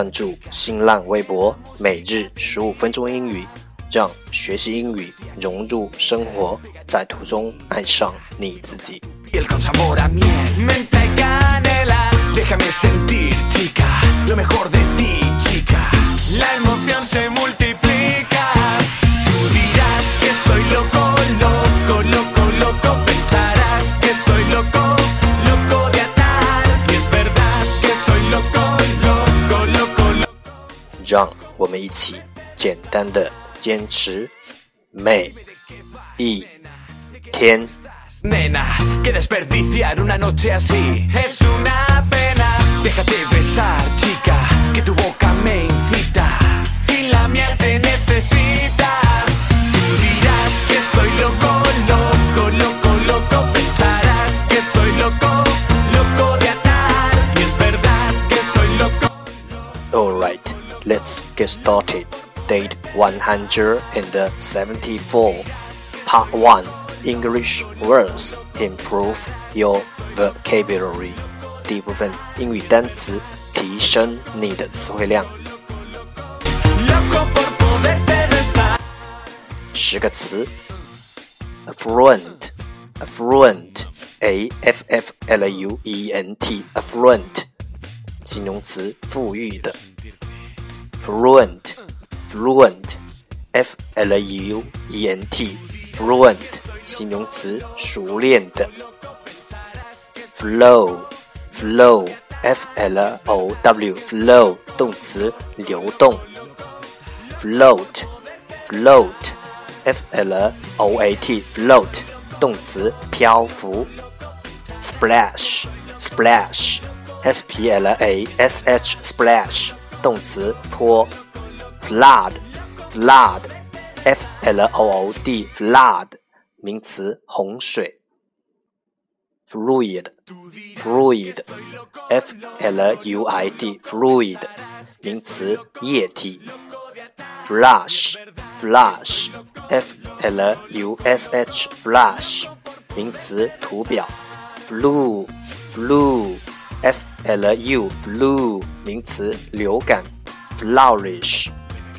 关注新浪微博每日十五分钟英语，让学习英语融入生活，在途中爱上你自己。们一起简单的坚持每一天。 Nena, que desperdiciar una noche así es una pena. Déjate besar, chica, que tu boca me incita y la mía te necesita. let's get started. Date 174, Part 1 English words improve your vocabulary. 第一部分英语单词，提升你的词汇量。 Loco por poderte besar. 十个词：affluent, affluent, a f f l u e n t, affluent，形容词，富裕的。 fluent, fluent, f l u e n t, fluent，形容词，熟练的。flow, flow, f l o w, flow，动词，流动。float, float, f l o a t, float，动词，漂浮。splash, splash, s p l a s h, splash， 动词，泼。flood, flood, f l o o d, flood，名词，洪水。fluid, fluid, f l u i d, fluid，名词，液体。flush, flush, f l u s h, flush，名词，图表。，flu，flu，f l u, flu，名词，流感。flourish,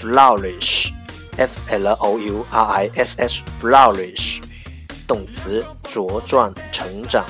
flourish, f l o u r i s h, flourish，动词，茁壮成长。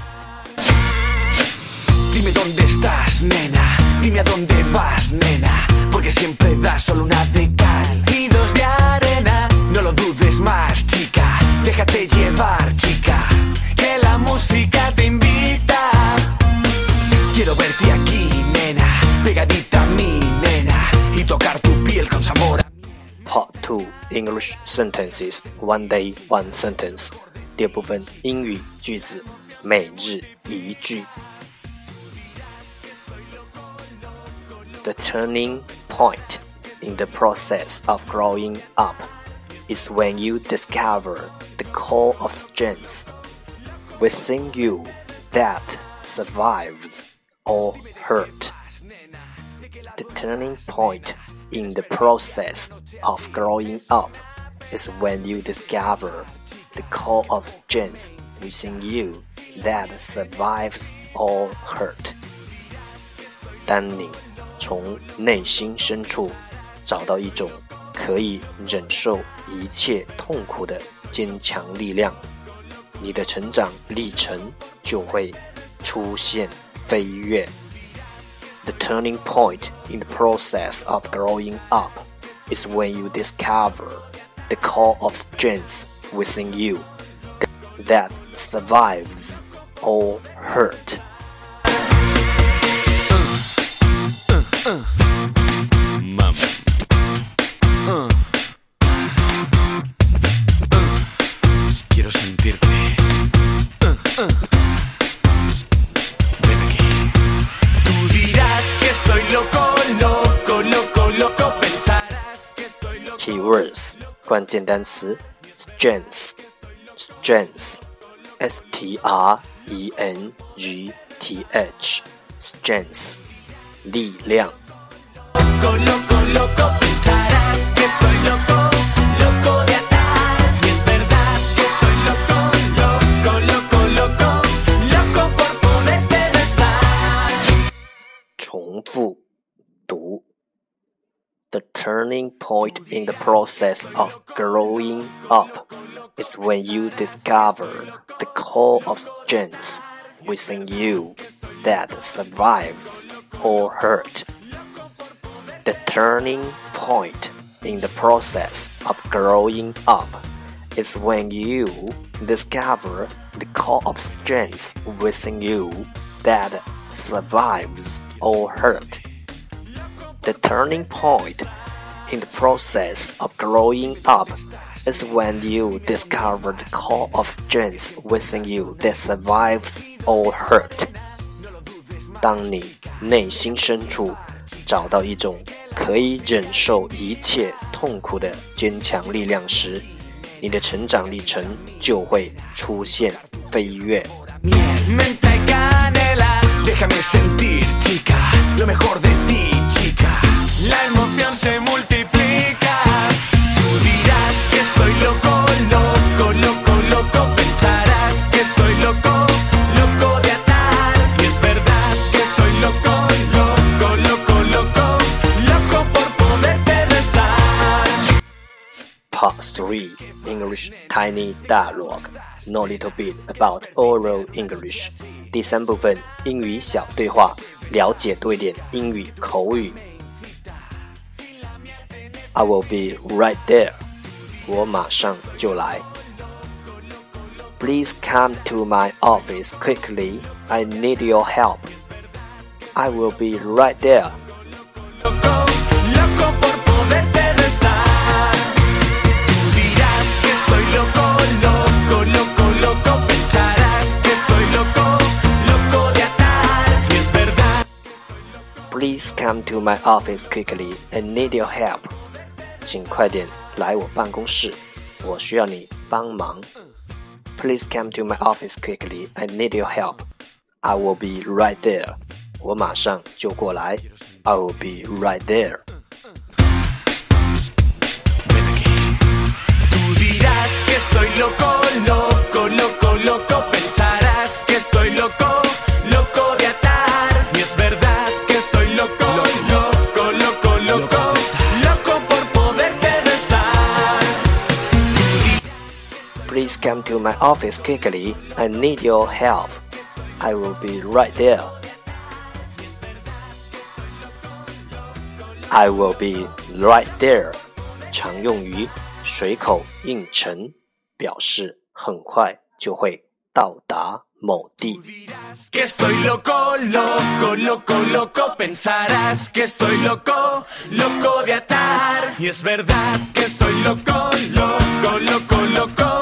Sentences One Day One Sentence 第二部分英语句子每日一句。The turning point in the process of growing up is when you discover the core of strength within you that survives all hurt. The turning point in the process of growing up is when you discover the core of strength within you that survives all hurt. 当你从内心深处找到一种可以忍受一切痛苦的坚强力量，你的成长历程就会出现飞跃。The turning point in the process of growing up is when you discover the core of strength within you that survives all hurt. Mama. Uh. uh, uh, uh. 关键单词 strength strength s t r e n g t h strength 力量。重复读。The turning point in the process of growing up is when you discover the core of strength within you that survives all hurt. The turning point in the process of growing up is when you discover the core of strength within you that survives all hurt. The turning point in the process of growing up is when you discover the core of strength within you that survives all hurt. 当你内心深处找到一种可以忍受一切痛苦的坚强力量时，你的成长历程就会出现飞跃。 3 English Tiny Dialogue Know a little bit about oral English 第三部分英语小对话，了解多一点英语口语。I will be right there，我马上就来。Please come to my office quickly. I need your help. I will be right there. Please come to my office quickly. I need your help. 请快点来我办公室，我需要你帮忙。Please come to my office quickly. I need your help. I will be right there. 我马上就过来。I will be right there. Please come to my office quickly. I need your help. I will be right there. I will be right there. 常用于随口应承，表示很快就会到达某地。 Que estoy loco, loco, loco, loco. Pensarás que estoy loco, loco de atar. Y es verdad que estoy loco, loco, loco, loco.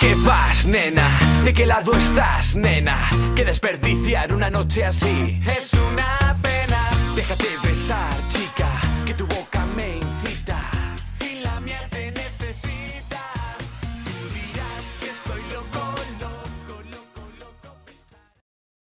qué vas, nena? ¿De qué lado estás, nena? Que desperdiciar una noche así es una pena. Déjate besar